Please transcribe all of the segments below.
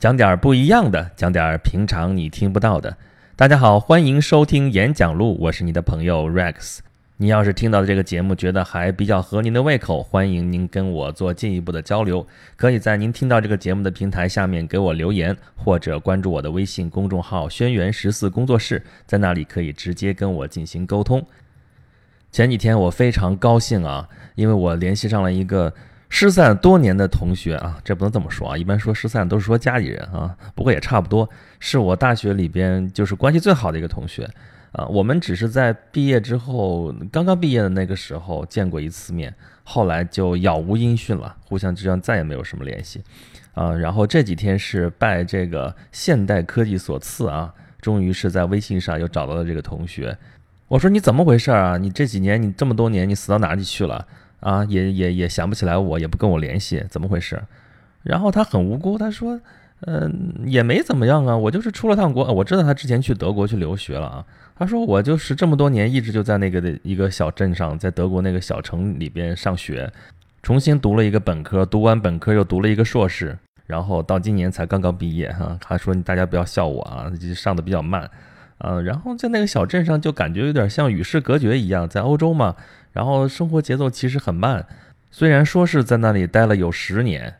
讲点不一样的，讲点平常你听不到的。大家好，欢迎收听演讲录，我是你的朋友 Rex。你要是听到的这个节目觉得还比较合您的胃口，欢迎您跟我做进一步的交流，可以在您听到这个节目的平台下面给我留言，或者关注我的微信公众号“轩辕十四工作室”，在那里可以直接跟我进行沟通。前几天我非常高兴啊，因为我联系上了一个。失散多年的同学啊，这不能这么说啊，一般说失散都是说家里人啊，不过也差不多，是我大学里边就是关系最好的一个同学啊。我们只是在毕业之后，刚刚毕业的那个时候见过一次面，后来就杳无音讯了，互相之间再也没有什么联系啊。然后这几天是拜这个现代科技所赐啊，终于是在微信上又找到了这个同学。我说你怎么回事啊？你这几年你这么多年你死到哪里去了？啊，也也也想不起来我，也不跟我联系，怎么回事？然后他很无辜，他说：“嗯，也没怎么样啊，我就是出了趟国。我知道他之前去德国去留学了啊。他说我就是这么多年一直就在那个的一个小镇上，在德国那个小城里边上学，重新读了一个本科，读完本科又读了一个硕士，然后到今年才刚刚毕业哈。他说大家不要笑我啊，上的比较慢，嗯，然后在那个小镇上就感觉有点像与世隔绝一样，在欧洲嘛。”然后生活节奏其实很慢，虽然说是在那里待了有十年，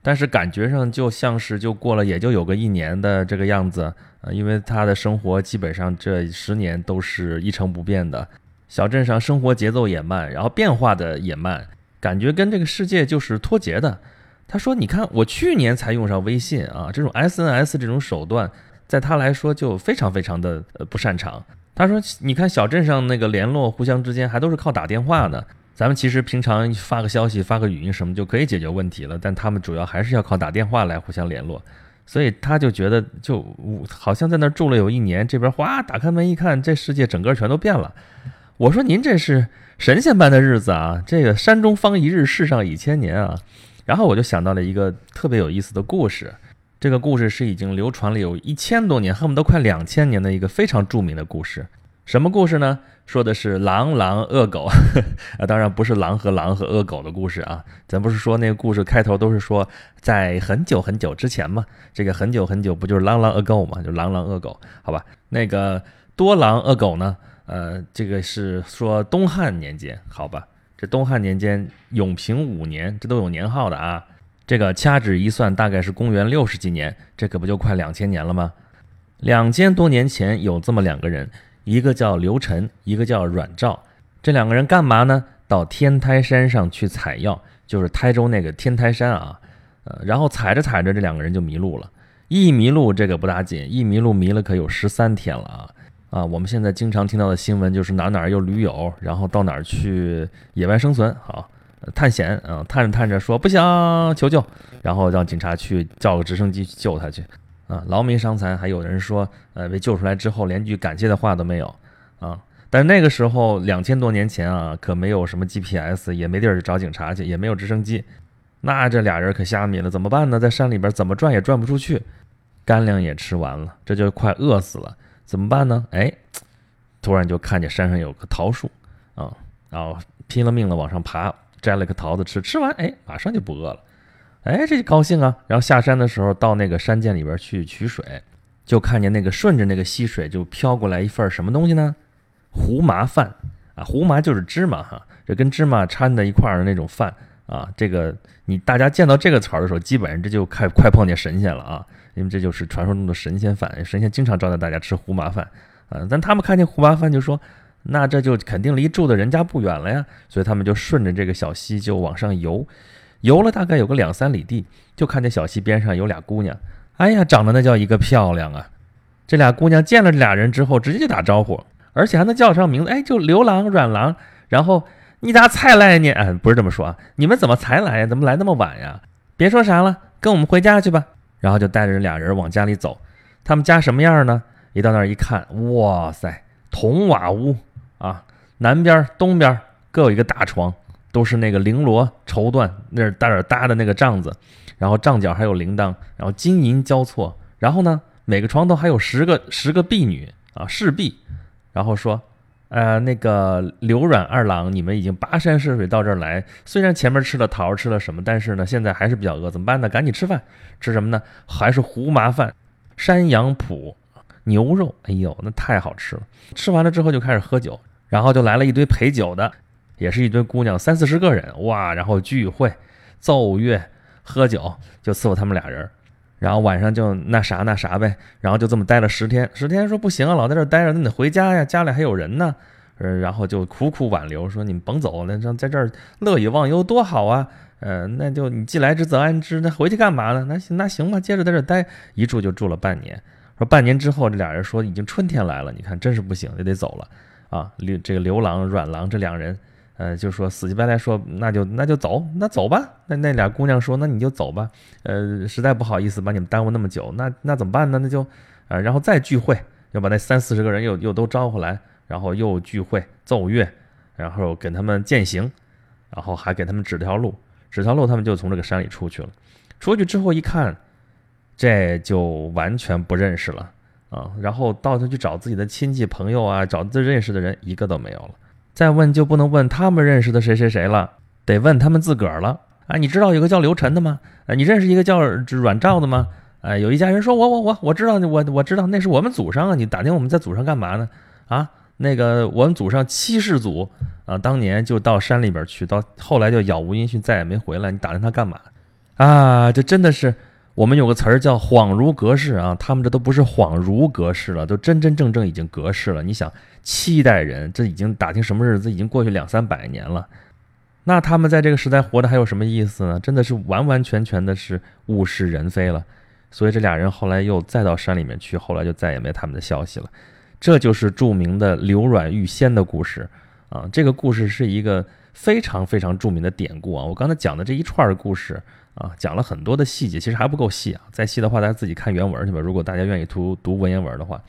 但是感觉上就像是就过了也就有个一年的这个样子啊，因为他的生活基本上这十年都是一成不变的。小镇上生活节奏也慢，然后变化的也慢，感觉跟这个世界就是脱节的。他说：“你看，我去年才用上微信啊，这种 SNS 这种手段，在他来说就非常非常的呃不擅长。”他说：“你看小镇上那个联络，互相之间还都是靠打电话呢。咱们其实平常发个消息、发个语音什么就可以解决问题了，但他们主要还是要靠打电话来互相联络。所以他就觉得，就好像在那儿住了有一年，这边哗打开门一看，这世界整个全都变了。我说您这是神仙般的日子啊！这个山中方一日，世上已千年啊！然后我就想到了一个特别有意思的故事。”这个故事是已经流传了有一千多年，恨不得快两千年的一个非常著名的故事。什么故事呢？说的是狼狼恶狗 啊，当然不是狼和狼和恶狗的故事啊。咱不是说那个故事开头都是说在很久很久之前吗？这个很久很久不就是狼狼恶狗吗？就狼狼恶狗，好吧？那个多狼恶狗呢？呃，这个是说东汉年间，好吧？这东汉年间永平五年，这都有年号的啊。这个掐指一算，大概是公元六十几年，这可不就快两千年了吗？两千多年前有这么两个人，一个叫刘晨，一个叫阮照。这两个人干嘛呢？到天台山上去采药，就是台州那个天台山啊。呃，然后踩着踩着，这两个人就迷路了。一迷路这个不打紧，一迷路迷了可有十三天了啊！啊，我们现在经常听到的新闻就是哪哪有驴友，然后到哪儿去野外生存，好。探险啊，探着探着说不行，求救，然后让警察去叫个直升机去救他去啊，劳民伤财。还有人说，呃，被救出来之后连句感谢的话都没有啊。但是那个时候两千多年前啊，可没有什么 GPS，也没地儿去找警察去，也没有直升机，那这俩人可瞎迷了，怎么办呢？在山里边怎么转也转不出去，干粮也吃完了，这就快饿死了，怎么办呢？哎，突然就看见山上有棵桃树啊，然后拼了命的往上爬。摘了个桃子吃，吃完哎，马上就不饿了，哎，这就高兴啊。然后下山的时候，到那个山涧里边去取水，就看见那个顺着那个溪水就飘过来一份什么东西呢？胡麻饭啊，胡麻就是芝麻哈，这跟芝麻掺在一块儿的那种饭啊。这个你大家见到这个词儿的时候，基本上这就快快碰见神仙了啊，因为这就是传说中的神仙饭，神仙经常招待大家吃胡麻饭啊。但他们看见胡麻饭就说。那这就肯定离住的人家不远了呀，所以他们就顺着这个小溪就往上游，游了大概有个两三里地，就看见小溪边上有俩姑娘，哎呀，长得那叫一个漂亮啊！这俩姑娘见了这俩人之后，直接就打招呼，而且还能叫上名字，哎，就刘郎、阮郎。然后你咋才来呢？哎，不是这么说啊，你们怎么才来呀？怎么来那么晚呀？别说啥了，跟我们回家去吧。然后就带着俩人往家里走。他们家什么样呢？一到那儿一看，哇塞，铜瓦屋。南边、东边各有一个大床，都是那个绫罗绸缎，那儿大点搭的那个帐子，然后帐角还有铃铛，然后金银交错，然后呢，每个床头还有十个十个婢女啊侍婢，然后说，呃，那个刘阮二郎，你们已经跋山涉水到这儿来，虽然前面吃了桃，吃了什么，但是呢，现在还是比较饿，怎么办呢？赶紧吃饭，吃什么呢？还是胡麻饭，山羊脯牛肉，哎呦，那太好吃了。吃完了之后就开始喝酒，然后就来了一堆陪酒的，也是一堆姑娘，三四十个人，哇，然后聚会、奏乐、喝酒，就伺候他们俩人。然后晚上就那啥那啥呗，然后就这么待了十天。十天说不行啊，老在这待着，那得回家呀，家里还有人呢。呃，然后就苦苦挽留，说你们甭走了，让在这儿乐以忘忧多好啊。呃，那就你既来之则安之，那回去干嘛呢？那行那行吧，接着在这待，一住就住了半年。说半年之后，这俩人说已经春天来了，你看真是不行，就得走了啊。刘这个刘郎、阮郎这两人。呃，就说死乞白赖说，那就那就走，那走吧。那那俩姑娘说，那你就走吧。呃，实在不好意思把你们耽误那么久，那那怎么办呢？那就，呃，然后再聚会，要把那三四十个人又又都招回来，然后又聚会奏乐，然后给他们践行，然后还给他们指条路，指条路，他们就从这个山里出去了。出去之后一看，这就完全不认识了啊。然后到处去找自己的亲戚朋友啊，找自认识的人，一个都没有了。再问就不能问他们认识的谁谁谁了，得问他们自个儿了啊！你知道有个叫刘晨的吗？啊，你认识一个叫阮兆的吗？啊，有一家人说，我我我我知道，我我知道，那是我们祖上啊！你打听我们在祖上干嘛呢？啊，那个我们祖上七世祖啊，当年就到山里边去，到后来就杳无音讯，再也没回来。你打听他干嘛？啊，这真的是。我们有个词儿叫“恍如隔世”啊，他们这都不是恍如隔世了，都真真正正已经隔世了。你想，七代人，这已经打听什么日子，已经过去两三百年了，那他们在这个时代活的还有什么意思呢？真的是完完全全的是物是人非了。所以这俩人后来又再到山里面去，后来就再也没他们的消息了。这就是著名的刘阮遇仙的故事啊。这个故事是一个非常非常著名的典故啊。我刚才讲的这一串故事。啊，讲了很多的细节，其实还不够细啊。再细的话，大家自己看原文去吧。如果大家愿意读读文言文的话，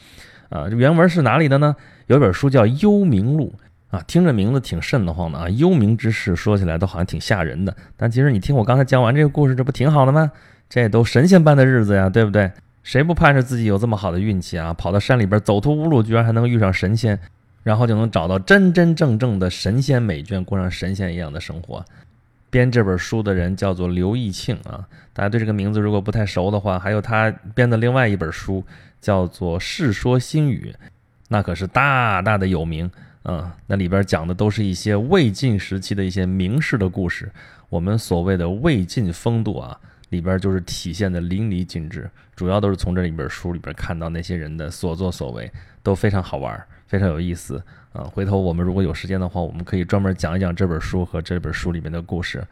啊，这原文是哪里的呢？有一本书叫《幽冥录》啊，听着名字挺瘆得慌的啊。幽冥之事说起来都好像挺吓人的，但其实你听我刚才讲完这个故事，这不挺好的吗？这都神仙般的日子呀，对不对？谁不盼着自己有这么好的运气啊？跑到山里边走投无路，居然还能遇上神仙，然后就能找到真真正正的神仙美眷，过上神仙一样的生活。编这本书的人叫做刘义庆啊，大家对这个名字如果不太熟的话，还有他编的另外一本书叫做《世说新语》，那可是大大的有名啊。那里边讲的都是一些魏晋时期的一些名士的故事，我们所谓的魏晋风度啊，里边就是体现的淋漓尽致。主要都是从这一本书里边看到那些人的所作所为，都非常好玩，非常有意思。啊，回头我们如果有时间的话，我们可以专门讲一讲这本书和这本书里面的故事。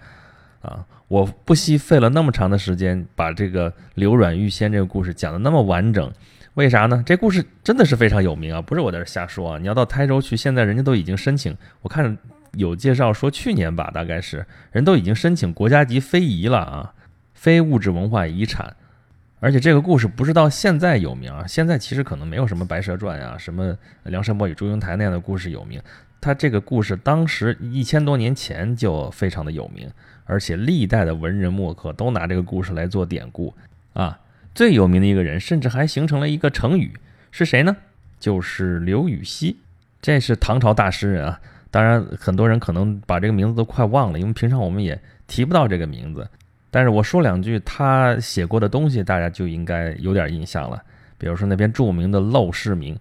啊，我不惜费了那么长的时间，把这个刘阮遇仙这个故事讲的那么完整，为啥呢？这故事真的是非常有名啊，不是我在这瞎说啊。你要到台州去，现在人家都已经申请，我看有介绍说去年吧，大概是人都已经申请国家级非遗了啊，非物质文化遗产。而且这个故事不是到现在有名啊，现在其实可能没有什么《白蛇传》呀、什么梁山伯与祝英台那样的故事有名。他这个故事当时一千多年前就非常的有名，而且历代的文人墨客都拿这个故事来做典故啊。最有名的一个人，甚至还形成了一个成语，是谁呢？就是刘禹锡，这是唐朝大诗人啊。当然，很多人可能把这个名字都快忘了，因为平常我们也提不到这个名字。但是我说两句他写过的东西，大家就应该有点印象了。比如说那篇著名的《陋室铭》：“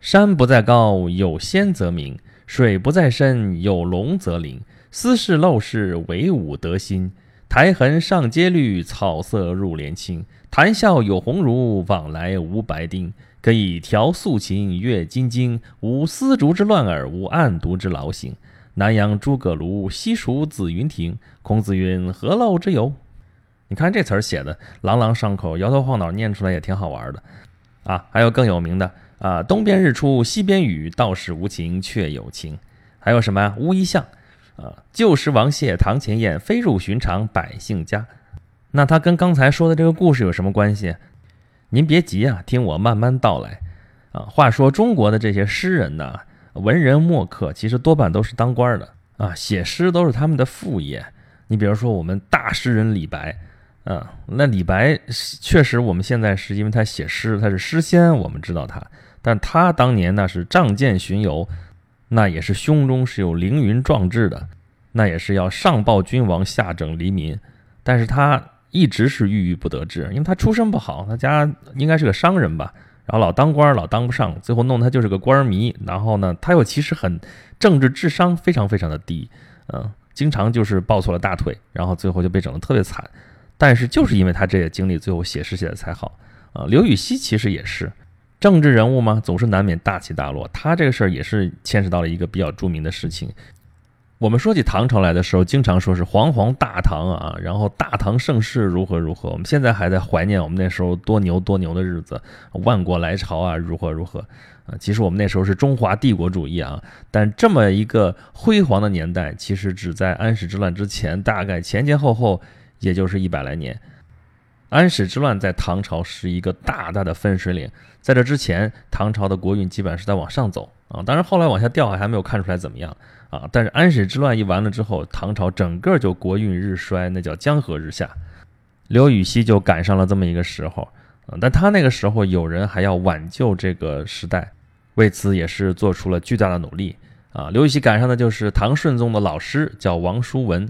山不在高，有仙则名；水不在深，有龙则灵。斯是陋室，惟吾德馨。苔痕上阶绿，草色入帘青。谈笑有鸿儒，往来无白丁。可以调素琴，阅金经。无丝竹之乱耳，无案牍之劳形。南阳诸葛庐，西蜀子云亭。孔子云：何陋之有？”你看这词儿写的朗朗上口，摇头晃脑念出来也挺好玩的，啊，还有更有名的啊，东边日出西边雨，道是无晴却有晴，还有什么呀？乌衣巷，啊，旧时王谢堂前燕，飞入寻常百姓家。那它跟刚才说的这个故事有什么关系？您别急啊，听我慢慢道来。啊，话说中国的这些诗人呢，文人墨客，其实多半都是当官的啊，写诗都是他们的副业。你比如说我们大诗人李白。嗯，那李白确实，我们现在是因为他写诗，他是诗仙，我们知道他。但他当年那是仗剑巡游，那也是胸中是有凌云壮志的，那也是要上报君王，下整黎民。但是他一直是郁郁不得志，因为他出身不好，他家应该是个商人吧，然后老当官老当不上，最后弄他就是个官迷。然后呢，他又其实很政治智商非常非常的低，嗯，经常就是抱错了大腿，然后最后就被整得特别惨。但是就是因为他这些经历，最后写诗写的才好啊。刘禹锡其实也是。政治人物嘛，总是难免大起大落。他这个事儿也是牵扯到了一个比较著名的事情。我们说起唐朝来的时候，经常说是煌煌大唐啊，然后大唐盛世如何如何。我们现在还在怀念我们那时候多牛多牛的日子，万国来朝啊，如何如何啊。其实我们那时候是中华帝国主义啊，但这么一个辉煌的年代，其实只在安史之乱之前，大概前前后后也就是一百来年。安史之乱在唐朝是一个大大的分水岭，在这之前，唐朝的国运基本是在往上走啊，当然后来往下掉还没有看出来怎么样啊。但是安史之乱一完了之后，唐朝整个就国运日衰，那叫江河日下。刘禹锡就赶上了这么一个时候啊，但他那个时候有人还要挽救这个时代，为此也是做出了巨大的努力啊。刘禹锡赶上的就是唐顺宗的老师，叫王叔文。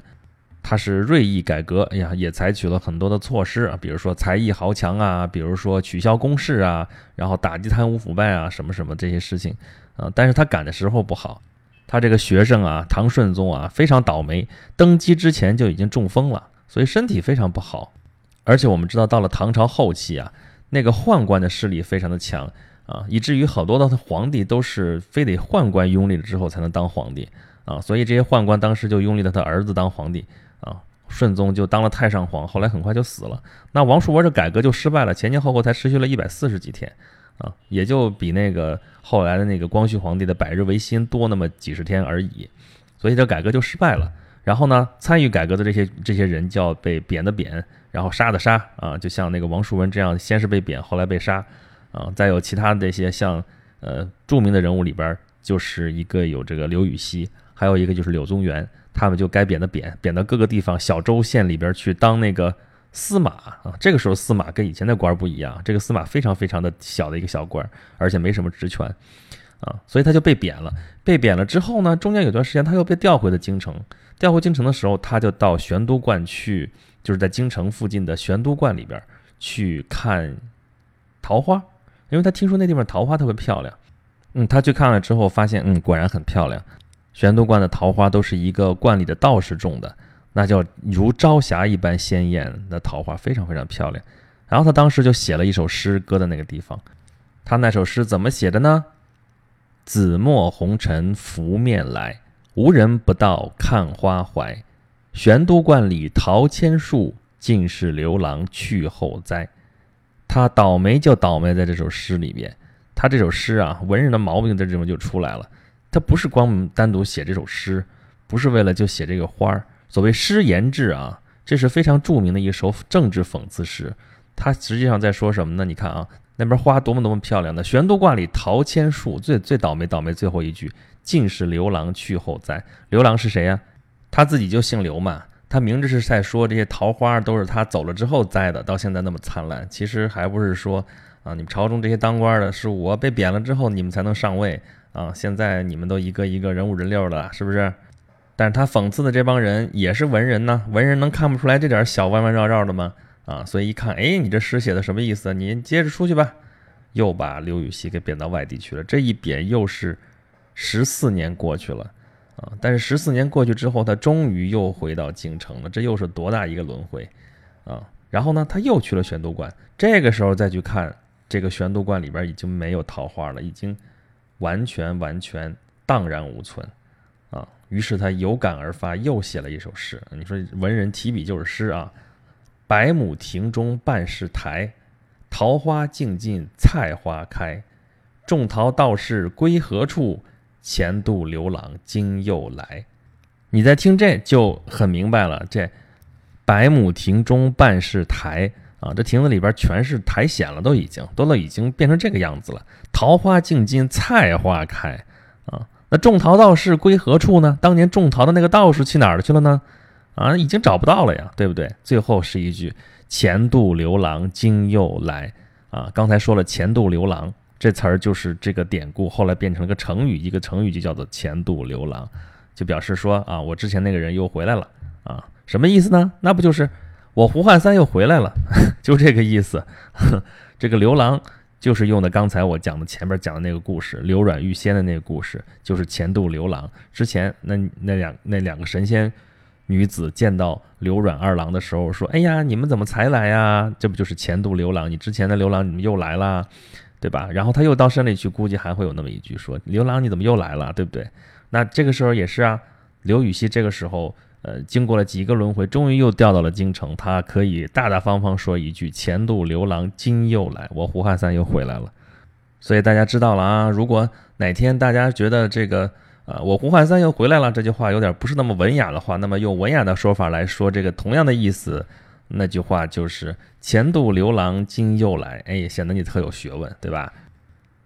他是锐意改革，哎呀，也采取了很多的措施啊，比如说才艺豪强啊，比如说取消公示啊，然后打击贪污腐败啊，什么什么这些事情啊。但是他赶的时候不好，他这个学生啊，唐顺宗啊，非常倒霉，登基之前就已经中风了，所以身体非常不好。而且我们知道，到了唐朝后期啊，那个宦官的势力非常的强啊，以至于好多的皇帝都是非得宦官拥立了之后才能当皇帝啊，所以这些宦官当时就拥立了他儿子当皇帝。啊，顺宗就当了太上皇，后来很快就死了。那王叔文这改革就失败了，前前后后才持续了一百四十几天，啊，也就比那个后来的那个光绪皇帝的百日维新多那么几十天而已。所以这改革就失败了。然后呢，参与改革的这些这些人叫被贬的贬，然后杀的杀，啊，就像那个王叔文这样，先是被贬，后来被杀，啊，再有其他这些像呃著名的人物里边，就是一个有这个刘禹锡，还有一个就是柳宗元。他们就该贬的贬，贬到各个地方小州县里边去当那个司马啊。这个时候司马跟以前的官不一样，这个司马非常非常的小的一个小官，而且没什么职权啊，所以他就被贬了。被贬了之后呢，中间有段时间他又被调回了京城。调回京城的时候，他就到玄都观去，就是在京城附近的玄都观里边去看桃花，因为他听说那地方桃花特别漂亮。嗯，他去看了之后，发现嗯，果然很漂亮。玄都观的桃花都是一个观里的道士种的，那叫如朝霞一般鲜艳的桃花，非常非常漂亮。然后他当时就写了一首诗，搁在那个地方。他那首诗怎么写的呢？紫陌红尘拂面来，无人不道看花怀。玄都观里桃千树，尽是刘郎去后栽。他倒霉就倒霉在这首诗里面。他这首诗啊，文人的毛病在这种就出来了。他不是光单独写这首诗，不是为了就写这个花儿。所谓诗言志啊，这是非常著名的一首政治讽刺诗。他实际上在说什么呢？你看啊，那边花多么多么漂亮的玄都观里桃千树，最最倒霉倒霉最后一句，尽是刘郎去后栽。刘郎是谁呀？他自己就姓刘嘛。他明着是在说这些桃花都是他走了之后栽的，到现在那么灿烂。其实还不是说啊，你们朝中这些当官的，是我被贬了之后，你们才能上位。啊，现在你们都一个一个人五人六了，是不是？但是他讽刺的这帮人也是文人呢，文人能看不出来这点小弯弯绕绕的吗？啊，所以一看，哎，你这诗写的什么意思？你接着出去吧，又把刘禹锡给贬到外地去了。这一贬又是十四年过去了，啊，但是十四年过去之后，他终于又回到京城了，这又是多大一个轮回啊！然后呢，他又去了玄都观，这个时候再去看这个玄都观里边已经没有桃花了，已经。完全完全荡然无存，啊！于是他有感而发，又写了一首诗。你说文人提笔就是诗啊！百亩庭中半是苔，桃花尽尽菜花开。种桃道士归何处？前度刘郎今又来。你在听这就很明白了，这百亩庭中半是苔。啊，这亭子里边全是苔藓了，都已经都都已经变成这个样子了。桃花尽尽菜花开，啊，那种桃道士归何处呢？当年种桃的那个道士去哪儿去了呢？啊，已经找不到了呀，对不对？最后是一句“前度刘郎今又来”。啊，刚才说了“前度刘郎”，这词儿就是这个典故，后来变成了个成语，一个成语就叫做“前度刘郎”，就表示说啊，我之前那个人又回来了啊，什么意思呢？那不就是我胡汉三又回来了，就这个意思。这个刘郎就是用的刚才我讲的前面讲的那个故事，刘阮遇仙的那个故事，就是前度刘郎。之前那那两那两个神仙女子见到刘阮二郎的时候说：“哎呀，你们怎么才来呀？这不就是前度刘郎？你之前的刘郎，你们又来了。”对吧？然后他又到山里去，估计还会有那么一句说：“刘郎，你怎么又来了？”对不对？那这个时候也是啊。刘禹锡这个时候，呃，经过了几个轮回，终于又调到了京城，他可以大大方方说一句：“前度刘郎今又来，我胡汉三又回来了。”所以大家知道了啊。如果哪天大家觉得这个，呃，我胡汉三又回来了这句话有点不是那么文雅的话，那么用文雅的说法来说这个同样的意思。那句话就是“前度刘郎今又来”，哎，显得你特有学问，对吧？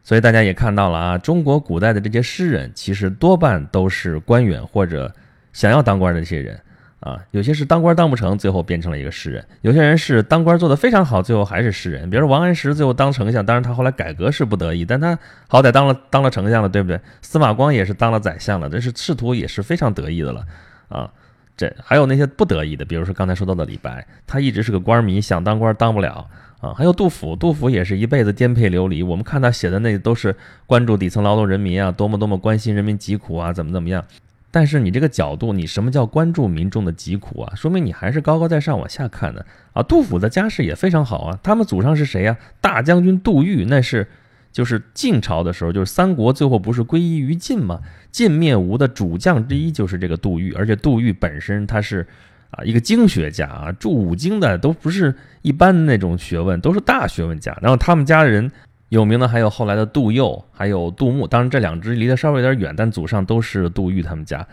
所以大家也看到了啊，中国古代的这些诗人，其实多半都是官员或者想要当官的这些人啊。有些是当官当不成，最后变成了一个诗人；有些人是当官做得非常好，最后还是诗人。比如说王安石，最后当丞相，当然他后来改革是不得已，但他好歹当了当了丞相了，对不对？司马光也是当了宰相了，这是仕途也是非常得意的了啊。这还有那些不得已的，比如说刚才说到的李白，他一直是个官迷，想当官当不了啊。还有杜甫，杜甫也是一辈子颠沛流离。我们看他写的那都是关注底层劳动人民啊，多么多么关心人民疾苦啊，怎么怎么样。但是你这个角度，你什么叫关注民众的疾苦啊？说明你还是高高在上往下看的啊。杜甫的家世也非常好啊，他们祖上是谁呀？大将军杜预，那是。就是晋朝的时候，就是三国最后不是归依于晋吗？晋灭吴的主将之一就是这个杜预，而且杜预本身他是啊一个经学家啊，著五经的都不是一般那种学问，都是大学问家。然后他们家的人有名的还有后来的杜佑，还有杜牧。当然这两支离得稍微有点远，但祖上都是杜预他们家。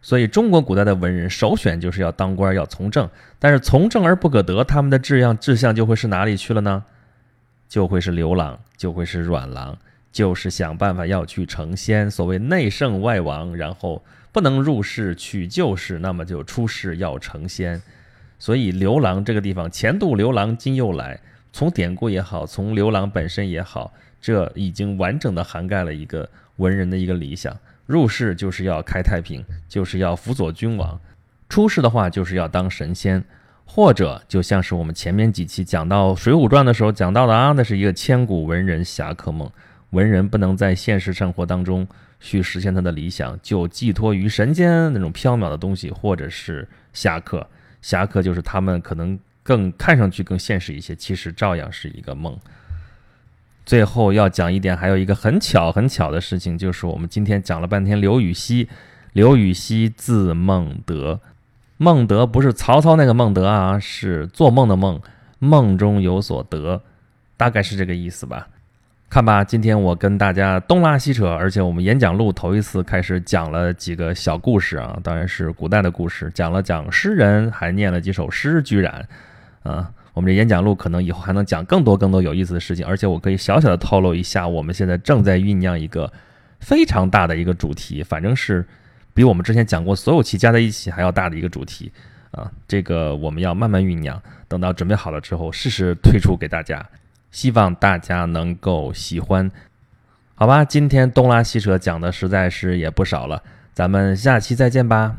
所以中国古代的文人首选就是要当官要从政，但是从政而不可得，他们的志向志向就会是哪里去了呢？就会是刘郎，就会是阮郎，就是想办法要去成仙。所谓内圣外王，然后不能入世取旧世，那么就出世要成仙。所以刘郎这个地方，前度刘郎今又来，从典故也好，从刘郎本身也好，这已经完整的涵盖了一个文人的一个理想。入世就是要开太平，就是要辅佐君王；出世的话，就是要当神仙。或者就像是我们前面几期讲到《水浒传》的时候讲到的啊，那是一个千古文人侠客梦。文人不能在现实生活当中去实现他的理想，就寄托于神仙那种缥缈的东西，或者是侠客。侠客就是他们可能更看上去更现实一些，其实照样是一个梦。最后要讲一点，还有一个很巧很巧的事情，就是我们今天讲了半天刘禹锡。刘禹锡字孟德。孟德不是曹操那个孟德啊，是做梦的梦，梦中有所得，大概是这个意思吧。看吧，今天我跟大家东拉西扯，而且我们演讲录头一次开始讲了几个小故事啊，当然是古代的故事，讲了讲诗人，还念了几首诗，居然啊，我们这演讲录可能以后还能讲更多更多有意思的事情，而且我可以小小的透露一下，我们现在正在酝酿一个非常大的一个主题，反正是。比我们之前讲过所有期加在一起还要大的一个主题啊，这个我们要慢慢酝酿，等到准备好了之后，适时推出给大家，希望大家能够喜欢，好吧？今天东拉西扯讲的实在是也不少了，咱们下期再见吧。